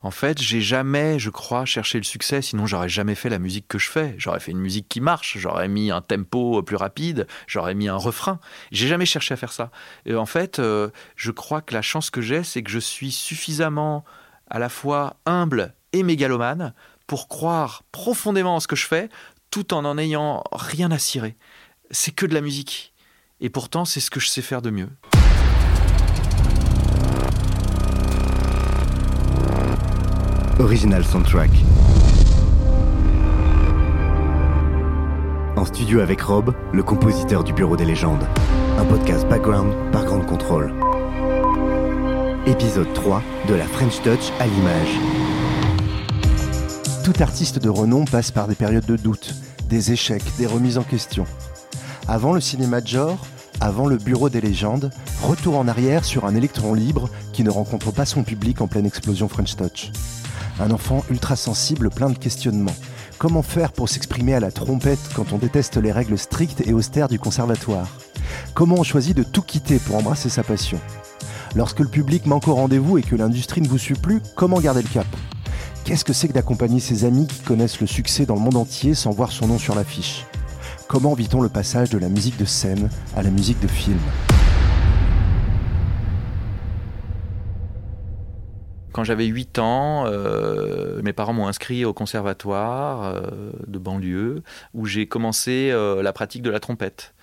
En fait, j'ai jamais, je crois, cherché le succès, sinon j'aurais jamais fait la musique que je fais. J'aurais fait une musique qui marche, j'aurais mis un tempo plus rapide, j'aurais mis un refrain. J'ai jamais cherché à faire ça. Et en fait, euh, je crois que la chance que j'ai, c'est que je suis suffisamment à la fois humble et mégalomane pour croire profondément en ce que je fais, tout en en ayant rien à cirer. C'est que de la musique. Et pourtant, c'est ce que je sais faire de mieux. Original Soundtrack. En studio avec Rob, le compositeur du Bureau des légendes. Un podcast background par Grande Contrôle. Épisode 3 de la French Touch à l'image. Tout artiste de renom passe par des périodes de doute, des échecs, des remises en question. Avant le cinéma de genre, avant le Bureau des légendes, retour en arrière sur un électron libre qui ne rencontre pas son public en pleine explosion French Touch. Un enfant ultra sensible, plein de questionnements. Comment faire pour s'exprimer à la trompette quand on déteste les règles strictes et austères du conservatoire? Comment on choisit de tout quitter pour embrasser sa passion? Lorsque le public manque au rendez-vous et que l'industrie ne vous suit plus, comment garder le cap? Qu'est-ce que c'est que d'accompagner ses amis qui connaissent le succès dans le monde entier sans voir son nom sur l'affiche? Comment vit-on le passage de la musique de scène à la musique de film? Quand j'avais 8 ans, euh, mes parents m'ont inscrit au conservatoire euh, de banlieue où j'ai commencé euh, la pratique de la trompette.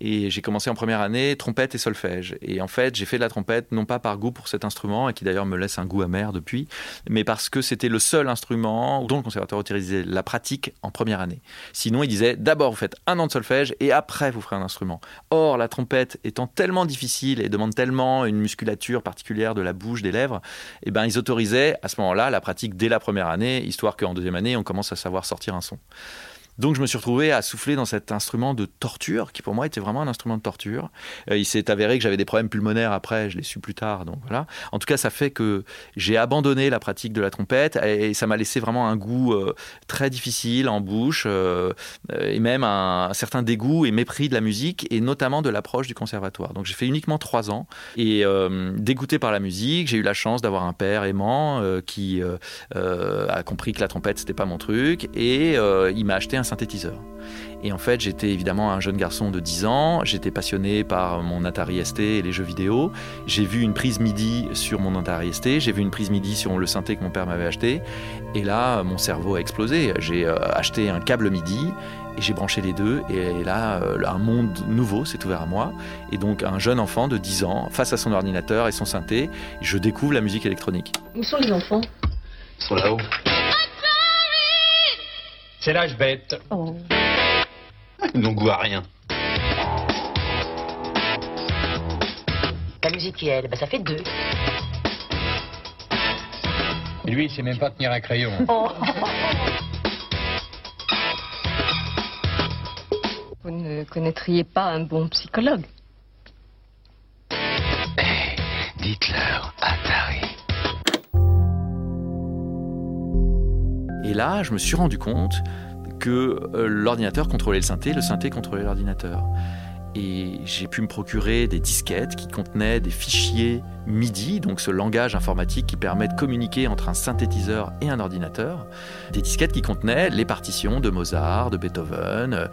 Et j'ai commencé en première année trompette et solfège. Et en fait, j'ai fait de la trompette non pas par goût pour cet instrument, et qui d'ailleurs me laisse un goût amer depuis, mais parce que c'était le seul instrument dont le conservatoire autorisait la pratique en première année. Sinon, il disait d'abord vous faites un an de solfège et après vous ferez un instrument. Or, la trompette étant tellement difficile et demande tellement une musculature particulière de la bouche, des lèvres, eh ben, ils autorisaient à ce moment-là la pratique dès la première année, histoire qu'en deuxième année, on commence à savoir sortir un son. Donc je me suis retrouvé à souffler dans cet instrument de torture, qui pour moi était vraiment un instrument de torture. Euh, il s'est avéré que j'avais des problèmes pulmonaires après, je l'ai su plus tard. Donc voilà. En tout cas, ça fait que j'ai abandonné la pratique de la trompette et ça m'a laissé vraiment un goût euh, très difficile en bouche euh, et même un, certain dégoût et mépris de la musique et notamment de l'approche du conservatoire. Donc j'ai fait uniquement trois ans et dégoûté par la musique, j'ai eu la chance d'avoir un père aimant qui a compris que la trompette c'était pas mon truc et il m'a acheté un synthétiseur. Et en fait, j'étais évidemment un jeune garçon de 10 ans, j'étais passionné par mon Atari ST et les jeux vidéo. J'ai vu une prise MIDI sur mon Atari ST, j'ai vu une prise MIDI sur le synthé que mon père m'avait acheté. Et là, mon cerveau a explosé. J'ai euh, acheté un câble MIDI et j'ai branché les deux. Et là, euh, un monde nouveau s'est ouvert à moi. Et donc, un jeune enfant de 10 ans, face à son ordinateur et son synthé, je découvre la musique électronique. Où sont les enfants? Ils sont là-haut. C'est l'âge bête. Oh. Ils n'ont goût à rien. La musique-elle, bah, ça fait deux. Et lui, il sait même pas tenir un crayon. Oh. Vous ne connaîtriez pas un bon psychologue Dites-leur, Atari. Et là, je me suis rendu compte que euh, l'ordinateur contrôlait le synthé, le synthé contrôlait l'ordinateur. Et j'ai pu me procurer des disquettes qui contenaient des fichiers MIDI, donc ce langage informatique qui permet de communiquer entre un synthétiseur et un ordinateur. Des disquettes qui contenaient les partitions de Mozart, de Beethoven, euh,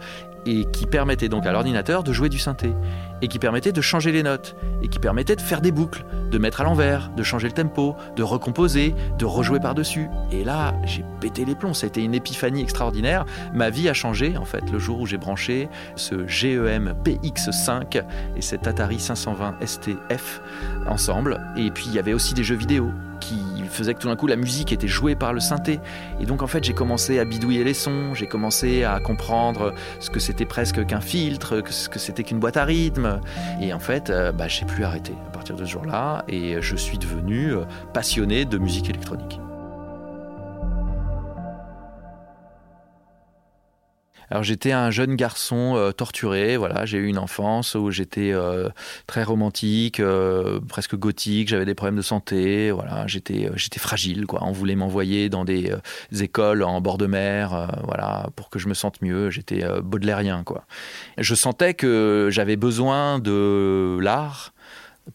et qui permettaient donc à l'ordinateur de jouer du synthé, et qui permettaient de changer les notes, et qui permettaient de faire des boucles, de mettre à l'envers, de changer le tempo, de recomposer, de rejouer par-dessus. Et là, j'ai pété les plombs, ça a été une épiphanie extraordinaire. Ma vie a changé, en fait, le jour où j'ai branché ce GEM PX5 et cet Atari 520 STF ensemble. Et puis, il y avait aussi des jeux vidéo qui faisait que tout d'un coup la musique était jouée par le synthé. Et donc en fait j'ai commencé à bidouiller les sons, j'ai commencé à comprendre ce que c'était presque qu'un filtre, ce que c'était qu'une boîte à rythme. Et en fait, euh, bah, j'ai plus arrêté à partir de ce jour-là et je suis devenu euh, passionné de musique électronique. Alors j'étais un jeune garçon euh, torturé, voilà, j'ai eu une enfance où j'étais euh, très romantique, euh, presque gothique, j'avais des problèmes de santé, voilà, j'étais fragile quoi. On voulait m'envoyer dans des, écoles en bord de mer, voilà, pour que je me sente mieux, j'étais baudelairien quoi. Je sentais que j'avais besoin de l'art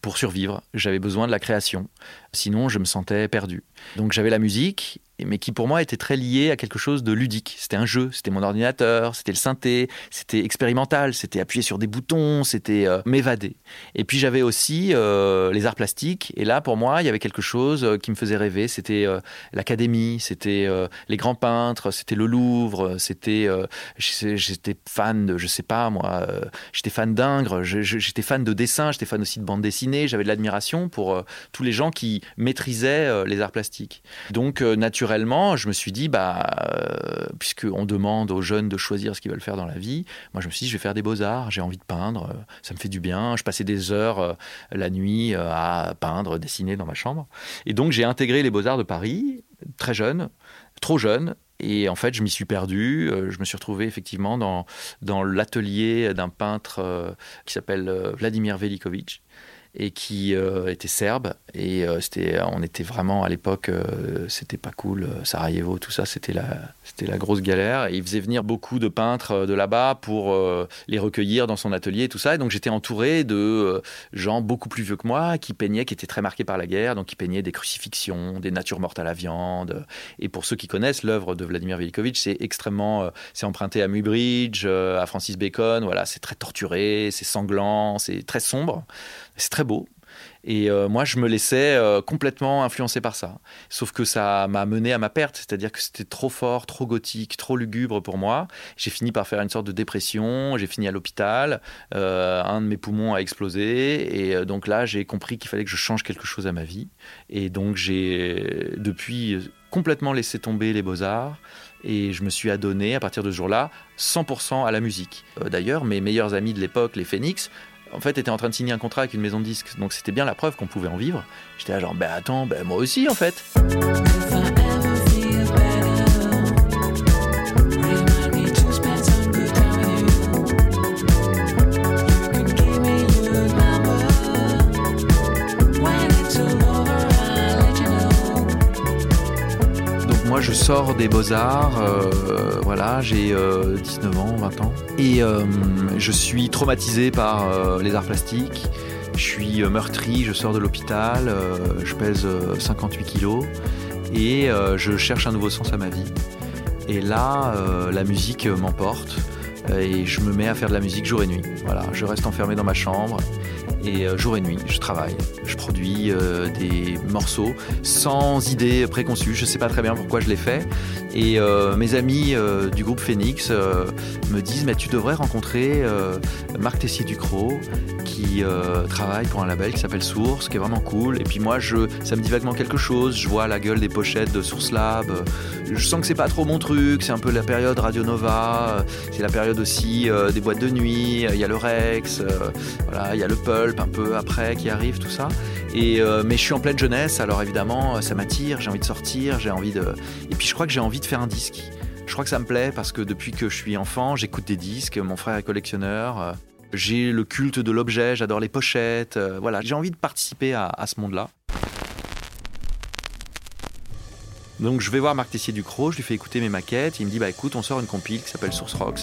pour survivre, j'avais besoin de la création. Sinon, je me sentais perdu. Donc j'avais la musique mais qui pour moi était très lié à quelque chose de ludique. C'était un jeu, c'était mon ordinateur, c'était le synthé, c'était expérimental, c'était appuyer sur des boutons, c'était euh, m'évader. Et puis j'avais aussi euh, les arts plastiques, et là pour moi il y avait quelque chose euh, qui me faisait rêver, c'était l'académie, c'était les grands peintres, c'était le Louvre, c'était j'étais fan de, je sais pas moi, j'étais fan d'Ingres, j'étais fan de dessin, j'étais fan aussi de bande dessinée, j'avais de l'admiration pour tous les gens qui maîtrisaient les arts plastiques. Donc naturellement naturellement, je me suis dit, bah, euh, puisqu'on demande aux jeunes de choisir ce qu'ils veulent faire dans la vie, moi je me suis dit, je vais faire des beaux-arts, j'ai envie de peindre, euh, ça me fait du bien. Je passais des heures euh, la nuit à peindre, dessiner dans ma chambre. Et donc j'ai intégré les beaux-arts de Paris, très jeune, trop jeune, et en fait, je m'y suis perdu. Je me suis retrouvé effectivement dans, dans l'atelier d'un peintre qui s'appelle Vladimir Velikovic et qui euh, était serbe. Et euh, c'était, on était vraiment à l'époque, euh, c'était pas cool. Sarajevo, tout ça, c'était la, c'était la grosse galère. Et il faisait venir beaucoup de peintres de là-bas pour les recueillir dans son atelier, tout ça. Et donc j'étais entouré de gens beaucoup plus vieux que moi qui peignaient, qui étaient très marqués par la guerre, donc qui peignaient des crucifixions, des natures mortes à la viande. Et pour ceux qui connaissent l'œuvre de Vladimir Velikovic, c'est extrêmement, c'est emprunté à Muybridge, à Francis Bacon. Voilà, c'est très torturé, c'est sanglant, c'est très sombre. C'est très beau. Et euh, moi, je me laissais euh, complètement influencer par ça. Sauf que ça m'a mené à ma perte, c'est-à-dire que c'était trop fort, trop gothique, trop lugubre pour moi. J'ai fini par faire une sorte de dépression, j'ai fini à l'hôpital, euh, un de mes poumons a explosé, et donc là, j'ai compris qu'il fallait que je change quelque chose à ma vie. Et donc, j'ai depuis complètement laissé tomber les beaux-arts et je me suis adonné à partir de ce jour-là 100% à la musique. D'ailleurs, mes meilleurs amis de l'époque, les Phoenix, en fait, était en train de signer un contrat avec une maison de disques. Donc c'était bien la preuve qu'on pouvait en vivre. J'étais là genre, ben attends, ben moi aussi en fait. Sors des beaux-arts, euh, voilà, j'ai 19 euh, ans, 20 ans, et euh, je suis traumatisé par les arts plastiques. Je suis meurtri, je sors de l'hôpital, je pèse 58 kilos, et je cherche un nouveau sens à ma vie. Et là, la musique m'emporte, et je me mets à faire de la musique jour et nuit. Voilà, je reste enfermé dans ma chambre et euh, jour et nuit, je travaille. Je produis euh, des morceaux sans idée préconçue. Je ne sais pas très bien pourquoi je l'ai fait. Et euh, mes amis du groupe Phoenix me disent Mais tu devrais rencontrer Marc Tessier-Ducrot qui travaille pour un label qui s'appelle Source, qui est vraiment cool. Et puis moi, je, ça me dit vaguement quelque chose. Je vois la gueule des pochettes de Source Lab. Je sens que c'est pas trop mon truc. C'est un peu la période Radio Nova. C'est la période aussi des boîtes de nuit. Il y a le Rex. voilà, il y a le Pulp un peu après qui arrive, tout ça. Euh, mais je suis en pleine jeunesse, alors évidemment, ça m'attire, j'ai envie de sortir, j'ai envie de. Et puis je crois que j'ai envie de faire un disque. Je crois que ça me plaît parce que depuis que je suis enfant, j'écoute des disques, mon frère est collectionneur. Euh, j'ai le culte de l'objet, j'adore les pochettes. Euh, voilà, j'ai envie de participer à, à ce monde-là. Donc je vais voir Marc Tessier Ducrot, je lui fais écouter mes maquettes, il me dit bah écoute on sort une compile qui s'appelle Source Rocks,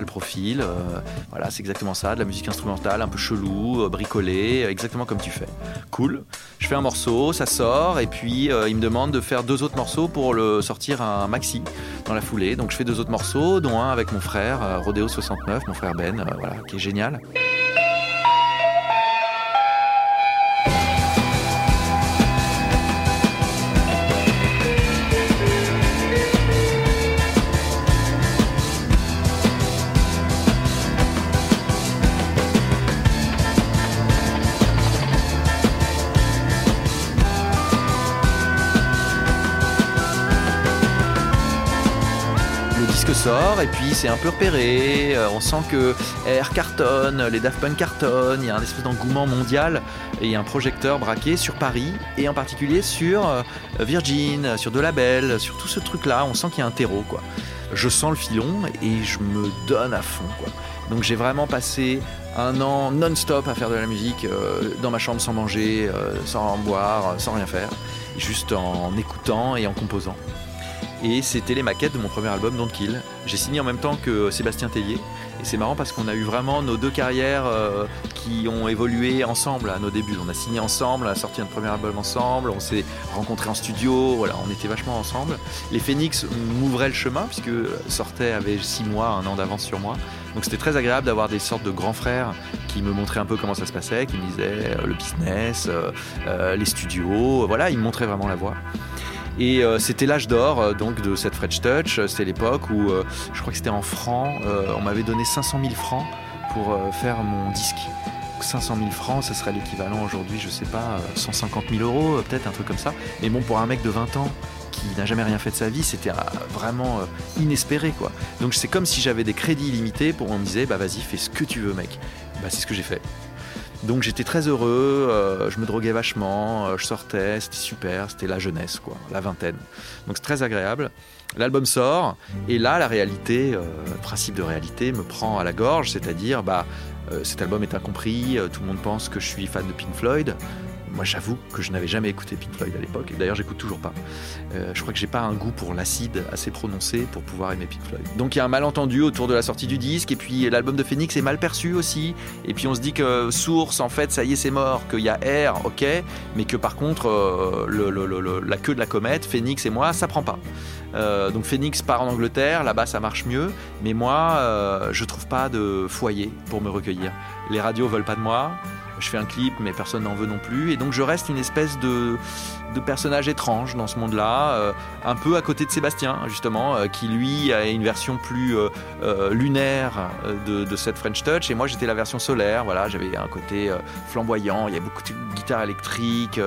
le profil, euh, voilà c'est exactement ça, de la musique instrumentale un peu chelou, euh, bricolée, euh, exactement comme tu fais. Cool. Je fais un morceau, ça sort et puis il me demande de faire deux autres morceaux pour le sortir un maxi dans la foulée. Donc je fais deux autres morceaux, dont un avec mon frère Rodeo 69, mon frère Ben, voilà qui est génial. Et puis c'est un peu repéré. Euh, on sent que Air cartonne, les Daft Punk cartonnent, il y a un espèce d'engouement mondial et il y a un projecteur braqué sur Paris et en particulier sur euh, Virgin, sur De Label, sur tout ce truc-là. On sent qu'il y a un terreau, quoi. Je sens le filon et je me donne à fond, quoi. Donc j'ai vraiment passé un an non-stop à faire de la musique euh, dans ma chambre sans manger, sans boire, sans rien faire, juste en écoutant et en composant. Et c'était les maquettes de mon premier album, Don't Kill. J'ai signé en même temps que Sébastien Tellier. Et c'est marrant parce qu'on a eu vraiment nos deux carrières euh, qui ont évolué ensemble à nos débuts. On a signé ensemble, on a sorti notre premier album ensemble, on s'est rencontrés en studio, voilà, on était vachement ensemble. Les Phoenix m'ouvraient le chemin puisque Sortait avait six mois, un an d'avance sur moi. Donc c'était très agréable d'avoir des sortes de grands frères qui me montraient un peu comment ça se passait, qui me disaient euh, le business, euh, les studios, voilà, ils me montraient vraiment la voie. Et euh, c'était l'âge d'or euh, donc de cette French Touch. C'était l'époque où euh, je crois que c'était en francs. on m'avait donné 500 000 francs pour faire mon disque. 500 000 francs, ça serait l'équivalent aujourd'hui, je sais pas, 150 000 euros, peut-être un truc comme ça. Mais bon, pour un mec de 20 ans qui n'a jamais rien fait de sa vie, c'était vraiment inespéré quoi. Donc c'est comme si j'avais des crédits illimités pour on me disait bah vas-y fais ce que tu veux mec. Bah c'est ce que j'ai fait. Donc j'étais très heureux, euh, je me droguais vachement, euh, je sortais, c'était super, c'était la jeunesse, quoi, la vingtaine. Donc c'est très agréable. L'album sort, et là, la réalité, euh, le principe de réalité me prend à la gorge, c'est-à-dire, bah, cet album est incompris, tout le monde pense que je suis fan de Pink Floyd, moi, j'avoue que je n'avais jamais écouté Pink Floyd à l'époque. D'ailleurs, j'écoute toujours pas. Euh, je crois que j'ai pas un goût pour l'acide assez prononcé pour pouvoir aimer Pink Floyd. Donc, il y a un malentendu autour de la sortie du disque. Et puis, l'album de Phoenix est mal perçu aussi. Et puis, on se dit que Source, en fait, ça y est, c'est mort. Qu'il y a Air, ok. Mais que par contre, euh, la queue de la comète, Phoenix et moi, ça prend pas. Euh, donc Phoenix part en Angleterre, là-bas ça marche mieux, mais moi je trouve pas de foyer pour me recueillir. Les radios veulent pas de moi, je fais un clip, mais personne n'en veut non plus. Et donc je reste une espèce de, personnage étrange dans ce monde-là, euh, un peu à côté de Sébastien, justement, euh, qui lui a une version plus euh, lunaire de, cette French Touch. Et moi j'étais la version solaire, voilà, j'avais un côté flamboyant, il y a beaucoup de guitare électrique,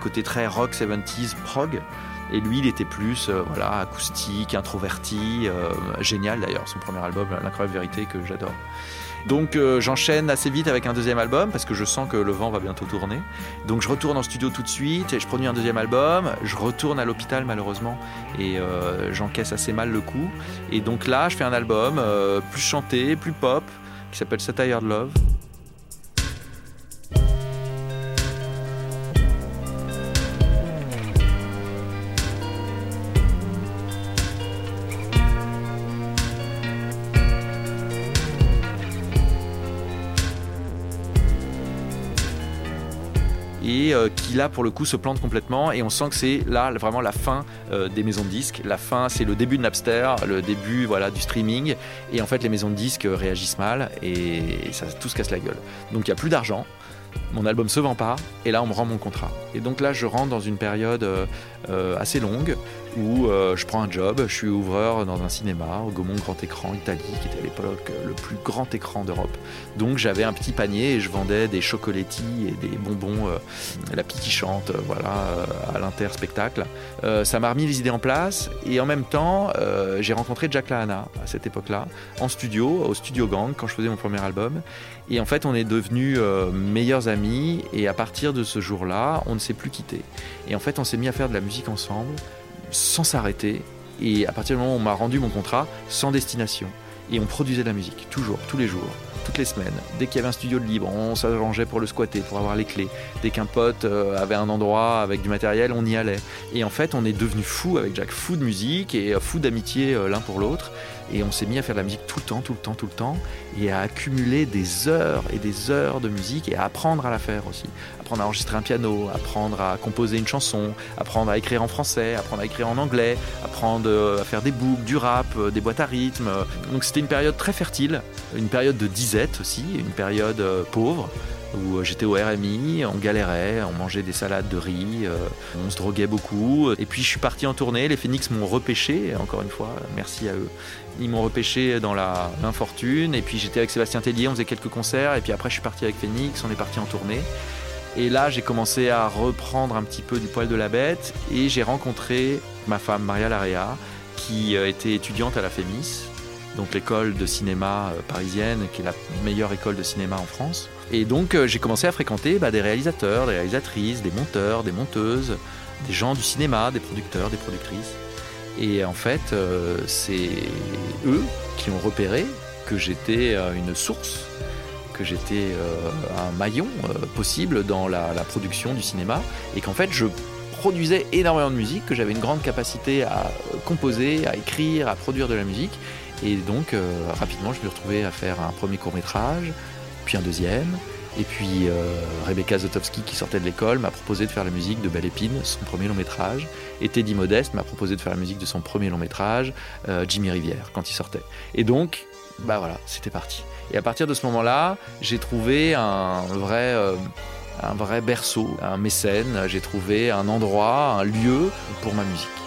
côté très rock 70s, prog. Et lui, il était plus voilà, acoustique, introverti, génial d'ailleurs, son premier album, L'incroyable vérité, que j'adore. Donc euh, j'enchaîne assez vite avec un deuxième album parce que je sens que le vent va bientôt tourner. Donc je retourne en studio tout de suite et je produis un deuxième album. Je retourne à l'hôpital malheureusement et euh, j'encaisse assez mal le coup. Et donc là, je fais un album euh, plus chanté, plus pop qui s'appelle Satired Love. Et euh, qui là pour le coup se plante complètement et on sent que c'est là vraiment la fin euh, des maisons de disques. La fin, c'est le début de Napster, le début voilà du streaming et en fait les maisons de disques réagissent mal et ça tout se casse la gueule. Donc il y a plus d'argent mon album se vend pas, et là on me rend mon contrat. Et donc là je rentre dans une période euh, euh, assez longue où euh, je prends un job, je suis ouvreur dans un cinéma au Gaumont Grand Écran Italie, qui était à l'époque le plus grand écran d'Europe. Donc j'avais un petit panier et je vendais des chocolattis et des bonbons, la pie qui chante, voilà, à l'inter-spectacle. ça m'a remis les idées en place et en même temps j'ai rencontré Jack Lahana à cette époque-là, en studio, au Studio Gang, quand je faisais mon premier album. Et en fait, on est devenus meilleurs amis. Et à partir de ce jour-là, on ne s'est plus quitté. Et en fait, on s'est mis à faire de la musique ensemble, sans s'arrêter. Et à partir du moment où on m'a rendu mon contrat, sans destination. Et on produisait de la musique, toujours, tous les jours toutes les semaines. Dès qu'il y avait un studio de libre, on s'arrangeait pour le squatter, pour avoir les clés. Dès qu'un pote euh, avait un endroit avec du matériel, on y allait. Et en fait, on est devenu fou avec Jack, fou de musique et euh, fou d'amitié euh, l'un pour l'autre. Et on s'est mis à faire de la musique tout le temps, tout le temps, tout le temps, et à accumuler des heures et des heures de musique et à apprendre à la faire aussi. Apprendre à enregistrer un piano, apprendre à composer une chanson, apprendre à écrire en français, apprendre à écrire en anglais, apprendre à faire des boucles, du rap, des boîtes à rythme. Donc c'était une période très fertile, une période de disette aussi, une période pauvre où j'étais au RMI, on galérait, on mangeait des salades de riz, on se droguait beaucoup. Et puis je suis parti en tournée, les Phoenix m'ont repêché, encore une fois, merci à eux. Ils m'ont repêché dans l'infortune, et puis j'étais avec Sébastien Tellier, on faisait quelques concerts, et puis après je suis parti avec Phoenix, on est parti en tournée. Et là, j'ai commencé à reprendre un petit peu du poil de la bête, et j'ai rencontré ma femme Maria Larea, qui était étudiante à la FEMIS, donc l'école de cinéma euh, parisienne, qui est la meilleure école de cinéma en France. Et donc euh, j'ai commencé à fréquenter bah, des réalisateurs, des réalisatrices, des monteurs, des monteuses, des gens du cinéma, des producteurs, des productrices. Et en fait, euh, c'est eux qui ont repéré que j'étais euh, une source, que j'étais euh, un maillon possible dans la, production du cinéma, et qu'en fait je produisais énormément de musique, que j'avais une grande capacité à composer, à écrire, à produire de la musique. Et donc rapidement, je me suis retrouvé à faire un premier court métrage, puis un deuxième. Et puis euh, Rebecca Zotowski, qui sortait de l'école, m'a proposé de faire la musique de Belle Épine, son premier long métrage. Et Teddy Modeste m'a proposé de faire la musique de son premier long métrage, euh, Jimmy Rivière, quand il sortait. Et donc, bah voilà, c'était parti. Et à partir de ce moment-là, j'ai trouvé un vrai, euh, un vrai berceau, un mécène. J'ai trouvé un endroit, un lieu pour ma musique.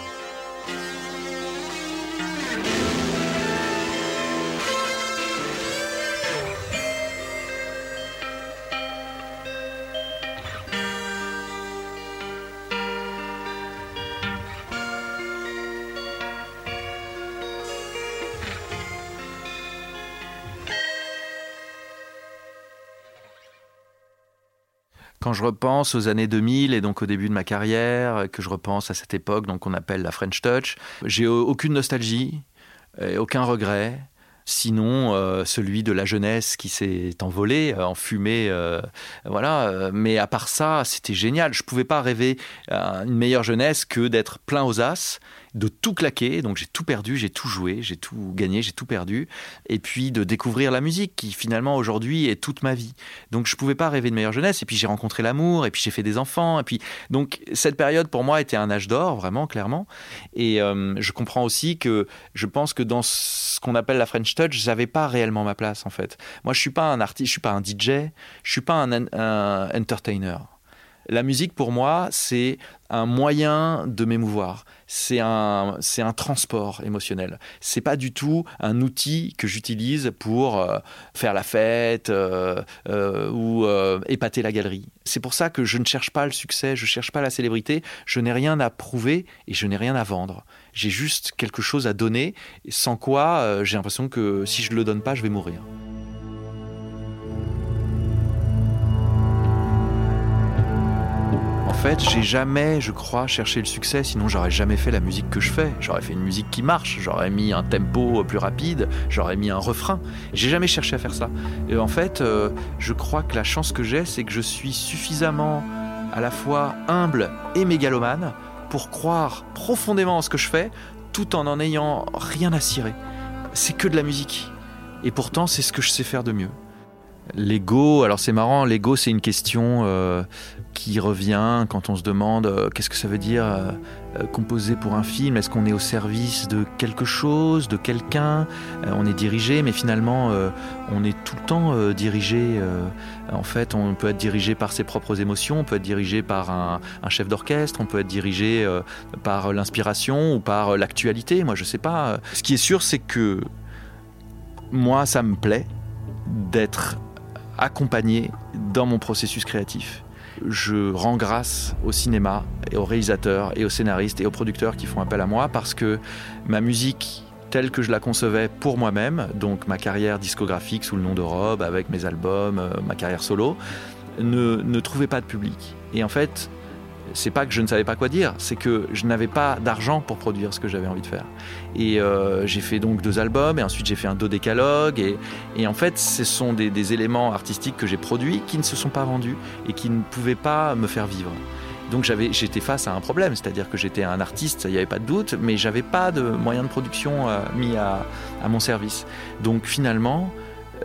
Quand je repense aux années 2000 et donc au début de ma carrière, que je repense à cette époque donc qu'on appelle la French Touch, j'ai aucune nostalgie, aucun regret. Sinon, euh, celui de la jeunesse qui s'est envolée euh, en fumée, euh, voilà. Euh, Mais à part ça, c'était génial. Je pouvais pas rêver une meilleure jeunesse que d'être plein aux as, de tout claquer. Donc j'ai tout perdu, j'ai tout joué, j'ai tout gagné, j'ai tout perdu. Et puis de découvrir la musique qui finalement aujourd'hui est toute ma vie. Donc je pouvais pas rêver de meilleure jeunesse. Et puis j'ai rencontré l'amour, et puis j'ai fait des enfants. Et puis donc cette période pour moi était un âge d'or, vraiment clairement. Et euh, je comprends aussi que je pense que dans ce qu'on appelle la French Touch, j'avais pas réellement ma place en fait. Moi je suis pas un artiste, je suis pas un DJ, je suis pas un, un entertainer. La musique pour moi c'est un moyen de m'émouvoir. C'est un, c'est un transport émotionnel. C'est pas du tout un outil que j'utilise pour euh, faire la fête euh, euh, ou épater la galerie. C'est pour ça que je ne cherche pas le succès, je cherche pas la célébrité. Je n'ai rien à prouver et je n'ai rien à vendre. J'ai juste quelque chose à donner, sans quoi j'ai l'impression que si je le donne pas, je vais mourir. Fait, j'ai jamais, je crois, cherché le succès, sinon j'aurais jamais fait la musique que je fais. J'aurais fait une musique qui marche, j'aurais mis un tempo plus rapide, j'aurais mis un refrain. J'ai jamais cherché à faire ça. Et en fait, euh, je crois que la chance que j'ai, c'est que je suis suffisamment à la fois humble et mégalomane pour croire profondément en ce que je fais, tout en en ayant rien à cirer. C'est que de la musique. Et pourtant, c'est ce que je sais faire de mieux. L'ego, alors c'est marrant, l'ego c'est une question euh, qui revient quand on se demande euh, qu'est-ce que ça veut dire euh, composer pour un film, est-ce qu'on est au service de quelque chose, de quelqu'un, on est dirigé, mais finalement on est tout le temps dirigé. en fait, on peut être dirigé par ses propres émotions, on peut être dirigé par un, un chef d'orchestre, on peut être dirigé par l'inspiration ou par l'actualité, moi je sais pas. Ce qui est sûr c'est que moi ça me plaît d'être accompagné dans mon processus créatif. Je rends grâce au cinéma et aux réalisateurs et aux scénaristes et aux producteurs qui font appel à moi parce que ma musique telle que je la concevais pour moi-même, donc ma carrière discographique sous le nom de Rob, avec mes albums, euh, ma carrière solo, ne, ne trouvait pas de public. Et en fait, c'est pas que je ne savais pas quoi dire, c'est que je n'avais pas d'argent pour produire ce que j'avais envie de faire. Et euh, j'ai fait donc deux albums, et ensuite j'ai fait un dodécalogue, et, et en fait, ce sont des, éléments artistiques que j'ai produits qui ne se sont pas vendus et qui ne pouvaient pas me faire vivre. Donc j'étais face à un problème, c'est-à-dire que j'étais un artiste, il n'y avait pas de doute, mais j'avais pas de moyens de production euh, mis à mon service. Donc finalement,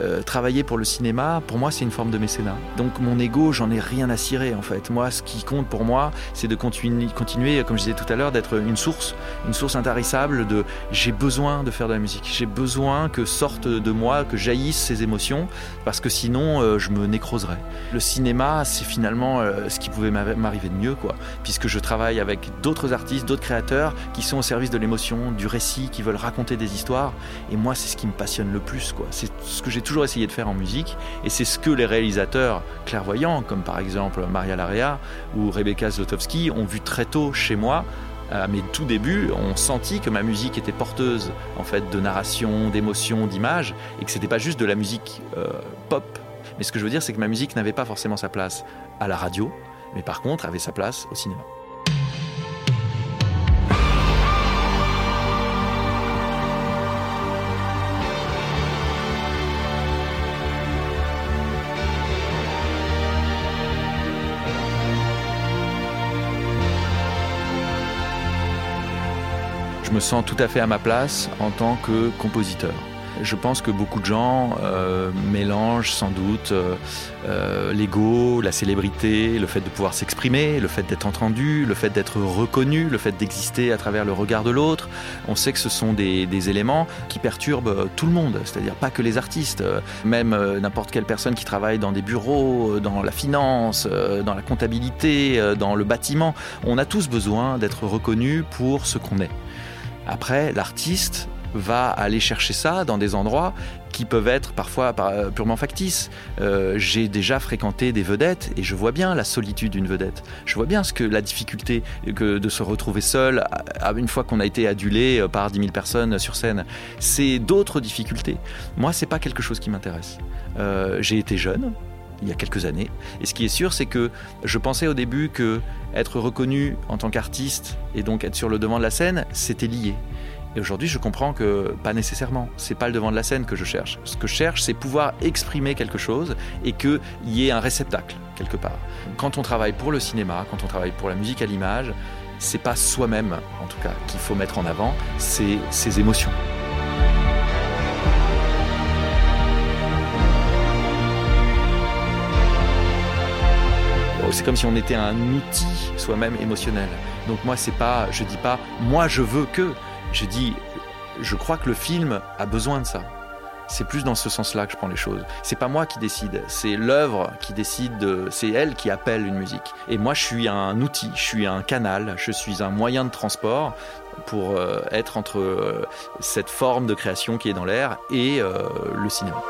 euh, travailler pour le cinéma, pour moi, c'est une forme de mécénat. Donc mon ego, j'en ai rien à cirer en fait. Moi, ce qui compte pour moi, c'est de continu- continuer, comme je disais tout à l'heure, d'être une source, une source intarissable de j'ai besoin de faire de la musique. J'ai besoin que sortent de moi, que jaillissent ces émotions, parce que sinon, euh, je me nécroserais. Le cinéma, c'est finalement euh, ce qui pouvait m'arri- m'arriver de mieux, quoi, puisque je travaille avec d'autres artistes, d'autres créateurs qui sont au service de l'émotion, du récit, qui veulent raconter des histoires. Et moi, c'est ce qui me passionne le plus, quoi. C'est ce que j'ai toujours essayé de faire en musique, et c'est ce que les réalisateurs clairvoyants, comme par exemple Maria Larea ou Rebecca Zlotowski, ont vu très tôt chez moi À mes tout débuts, on sentit que ma musique était porteuse en fait de narration, d'émotion, d'image, et que c'était pas juste de la musique euh, pop. Mais ce que je veux dire, c'est que ma musique n'avait pas forcément sa place à la radio, mais par contre avait sa place au cinéma. Me sens tout à fait à ma place en tant que compositeur. Je pense que beaucoup de gens euh, mélangent sans doute euh, euh, l'ego, la célébrité, le fait de pouvoir s'exprimer, le fait d'être entendu, le fait d'être reconnu, le fait d'exister à travers le regard de l'autre. On sait que ce sont des, des, éléments qui perturbent tout le monde, c'est-à-dire pas que les artistes, même n'importe quelle personne qui travaille dans des bureaux, dans la finance, dans la comptabilité, dans le bâtiment. On a tous besoin d'être reconnu pour ce qu'on est. Après, l'artiste va aller chercher ça dans des endroits qui peuvent être parfois purement factices. Euh, J'ai déjà fréquenté des vedettes et je vois bien la solitude d'une vedette. Je vois bien ce que la difficulté que de se retrouver seul une fois qu'on a été adulé euh, par 10 000 personnes sur scène. C'est d'autres difficultés. Moi, c'est pas quelque chose qui m'intéresse. Euh, J'ai été jeune, il y a quelques années. Et ce qui est sûr, c'est que je pensais au début que être reconnu en tant qu'artiste et donc être sur le devant de la scène, c'était lié. Et aujourd'hui, je comprends que pas nécessairement. C'est pas le devant de la scène que je cherche. Ce que je cherche, c'est pouvoir exprimer quelque chose et qu'il y ait un réceptacle quelque part. Quand on travaille pour le cinéma, quand on travaille pour la musique à l'image, c'est pas soi-même, en tout cas, qu'il faut mettre en avant, c'est ses émotions. C'est comme si on était un outil soi-même émotionnel. Donc moi c'est pas je dis pas moi je veux que je dis je crois que le film a besoin de ça. C'est plus dans ce sens-là que je prends les choses. C'est pas moi qui décide, c'est l'œuvre qui décide, de... c'est elle qui appelle une musique. Et moi, je suis un outil, je suis un canal, je suis un moyen de transport pour euh, être entre euh, cette forme de création qui est dans l'air et euh, le cinéma.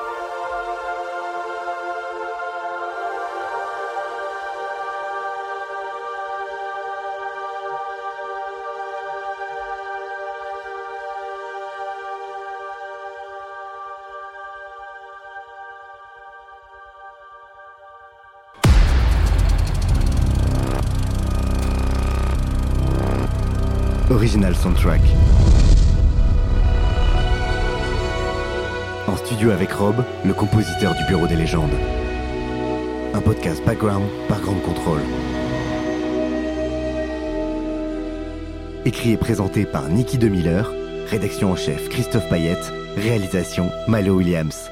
Original Soundtrack. En studio avec Rob, le compositeur du Bureau des légendes. Un podcast background par Grande Contrôle. Écrit et présenté par Nicky Demiller, rédaction en chef Christophe Payette, réalisation Malo Williams.